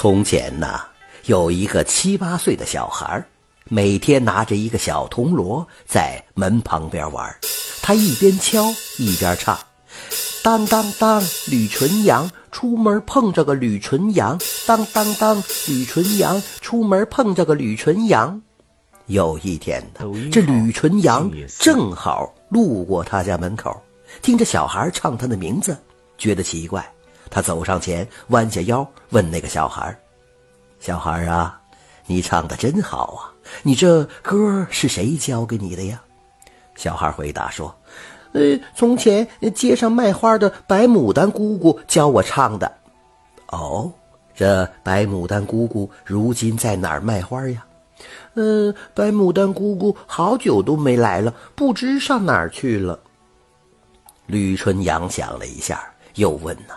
从前呐，有一个七八岁的小孩，每天拿着一个小铜锣在门旁边玩。他一边敲一边唱：“当当当，吕纯阳出门碰着个吕纯阳，当当当，吕纯阳出门碰着个吕纯阳。”有一天呢，这吕纯阳正好路过他家门口，听着小孩唱他的名字，觉得奇怪。他走上前，弯下腰问那个小孩：“小孩啊，你唱的真好啊！你这歌是谁教给你的呀？”小孩回答说：“呃，从前街上卖花的白牡丹姑姑教我唱的。”哦，这白牡丹姑姑如今在哪儿卖花呀？嗯，白牡丹姑姑好久都没来了，不知上哪儿去了。吕春阳想了一下，又问呢。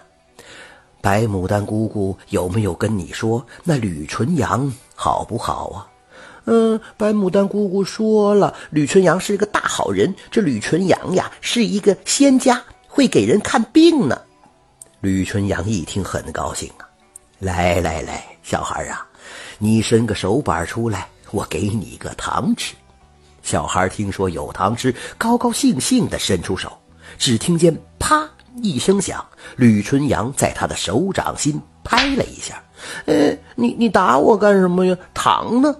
白牡丹姑姑有没有跟你说那吕纯阳好不好啊？嗯，白牡丹姑姑说了，吕纯阳是个大好人。这吕纯阳呀，是一个仙家，会给人看病呢。吕纯阳一听很高兴啊，来来来，小孩啊，你伸个手板出来，我给你个糖吃。小孩听说有糖吃，高高兴兴地伸出手，只听见啪。一声响，吕春阳在他的手掌心拍了一下。呃，你你打我干什么呀？糖呢？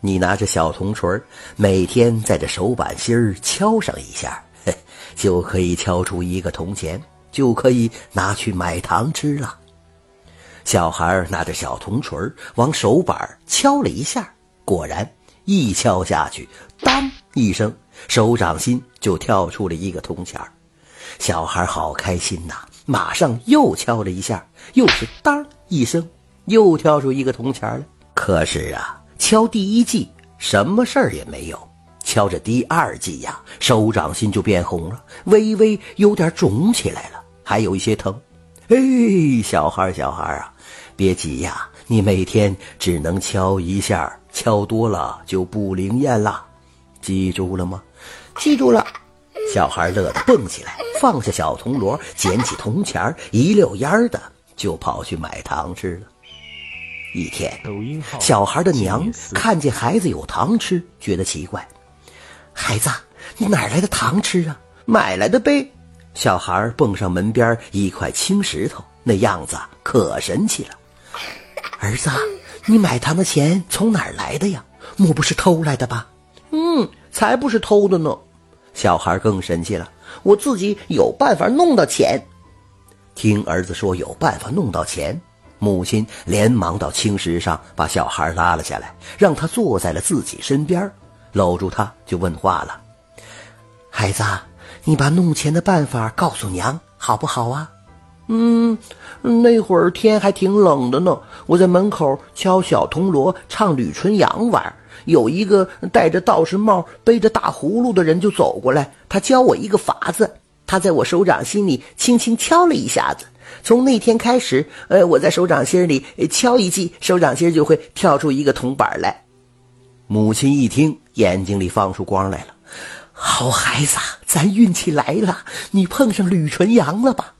你拿着小铜锤，每天在这手板心儿敲上一下，嘿，就可以敲出一个铜钱，就可以拿去买糖吃了。小孩拿着小铜锤往手板敲了一下，果然一敲下去，当一声，手掌心就跳出了一个铜钱儿。小孩好开心呐！马上又敲了一下，又是当一声，又跳出一个铜钱来。可是啊，敲第一记什么事儿也没有，敲着第二记呀，手掌心就变红了，微微有点肿起来了，还有一些疼。哎，小孩小孩啊，别急呀，你每天只能敲一下，敲多了就不灵验了，记住了吗？记住了。小孩乐得蹦起来，放下小铜锣，捡起铜钱一溜烟儿的就跑去买糖吃了。一天，小孩的娘看见孩子有糖吃，觉得奇怪：“孩子，你哪来的糖吃啊？买来的呗。”小孩蹦上门边一块青石头，那样子可神气了。儿子，你买糖的钱从哪儿来的呀？莫不是偷来的吧？嗯，才不是偷的呢。小孩更神气了，我自己有办法弄到钱。听儿子说有办法弄到钱，母亲连忙到青石上把小孩拉了下来，让他坐在了自己身边，搂住他就问话了：“孩子，你把弄钱的办法告诉娘好不好啊？”“嗯，那会儿天还挺冷的呢，我在门口敲小铜锣，唱吕春阳玩。”有一个戴着道士帽、背着大葫芦的人就走过来，他教我一个法子。他在我手掌心里轻轻敲了一下子，从那天开始，呃，我在手掌心里敲一记，手掌心就会跳出一个铜板来。母亲一听，眼睛里放出光来了。好孩子，咱运气来了，你碰上吕纯阳了吧？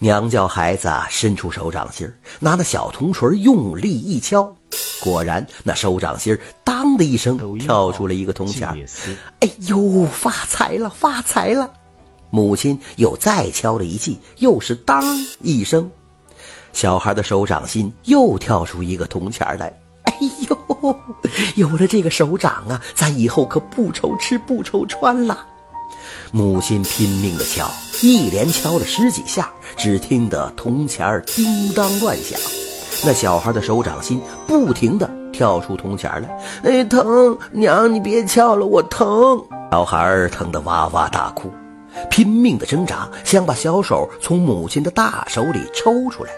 娘叫孩子伸出手掌心拿那小铜锤用力一敲。果然，那手掌心当的一声跳出了一个铜钱哎呦，发财了，发财了！母亲又再敲了一记，又是当一声，小孩的手掌心又跳出一个铜钱来。哎呦，有了这个手掌啊，咱以后可不愁吃不愁穿了。母亲拼命的敲，一连敲了十几下，只听得铜钱叮当乱响。那小孩的手掌心不停地跳出铜钱来，哎，疼！娘，你别敲了，我疼！小孩疼得哇哇大哭，拼命的挣扎，想把小手从母亲的大手里抽出来。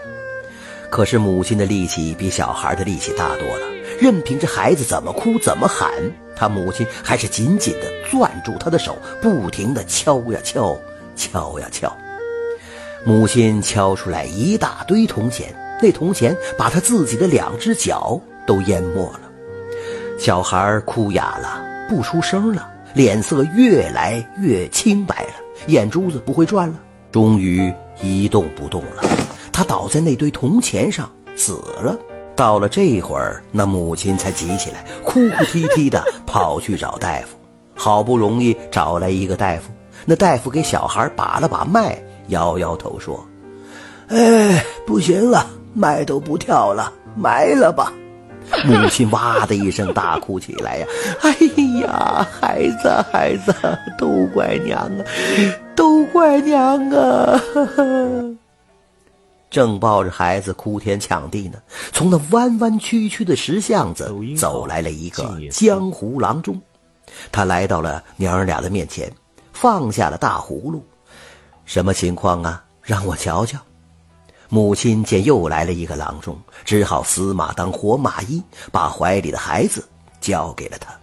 可是母亲的力气比小孩的力气大多了，任凭这孩子怎么哭怎么喊，他母亲还是紧紧地攥住他的手，不停地敲呀敲，敲呀敲。母亲敲出来一大堆铜钱。那铜钱把他自己的两只脚都淹没了，小孩哭哑了，不出声了，脸色越来越青白了，眼珠子不会转了，终于一动不动了。他倒在那堆铜钱上，死了。到了这会儿，那母亲才急起来，哭哭啼啼的跑去找大夫。好不容易找来一个大夫，那大夫给小孩把了把脉，摇摇头说：“哎，不行了，脉都不跳了，埋了吧。”母亲哇的一声大哭起来呀！哎呀，孩子，孩子，都怪娘啊，都怪娘啊！正抱着孩子哭天抢地呢，从那弯弯曲曲的石巷子走来了一个江湖郎中。他来到了娘儿俩的面前，放下了大葫芦。什么情况啊？让我瞧瞧。母亲见又来了一个郎中，只好死马当活马医，把怀里的孩子交给了他。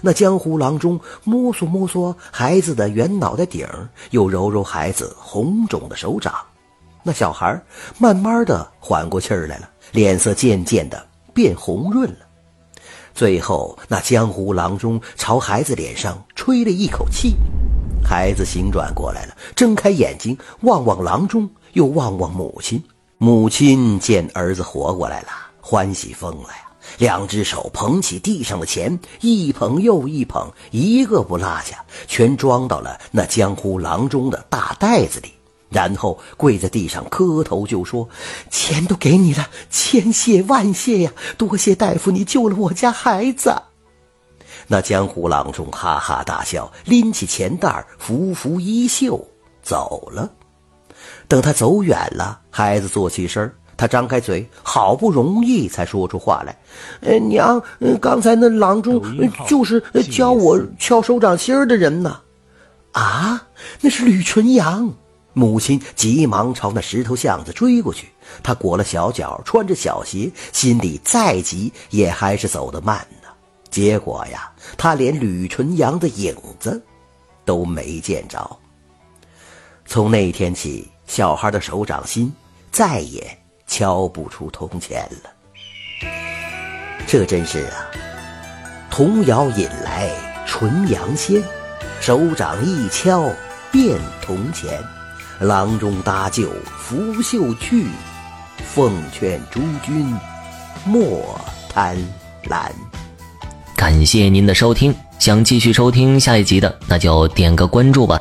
那江湖郎中摸索摸索孩子的圆脑袋顶又揉揉孩子红肿的手掌。那小孩慢慢的缓过气儿来了，脸色渐渐的变红润了。最后，那江湖郎中朝孩子脸上吹了一口气，孩子醒转过来了，睁开眼睛望望郎中。又望望母亲，母亲见儿子活过来了，欢喜疯了呀！两只手捧起地上的钱，一捧又一捧，一个不落下，全装到了那江湖郎中的大袋子里，然后跪在地上磕头就说：“钱都给你了，千谢万谢呀！多谢大夫，你救了我家孩子。”那江湖郎中哈哈大笑，拎起钱袋，拂拂衣袖走了。等他走远了，孩子坐起身他张开嘴，好不容易才说出话来：“呃，娘，刚才那郎中就是教我敲手掌心的人呢。”啊，那是吕纯阳。母亲急忙朝那石头巷子追过去。他裹了小脚，穿着小鞋，心里再急也还是走得慢呢。结果呀，他连吕纯阳的影子都没见着。从那天起。小孩的手掌心再也敲不出铜钱了，这真是啊！童谣引来纯阳仙，手掌一敲变铜钱，郎中搭救拂袖去，奉劝诸君莫贪婪。感谢您的收听，想继续收听下一集的，那就点个关注吧。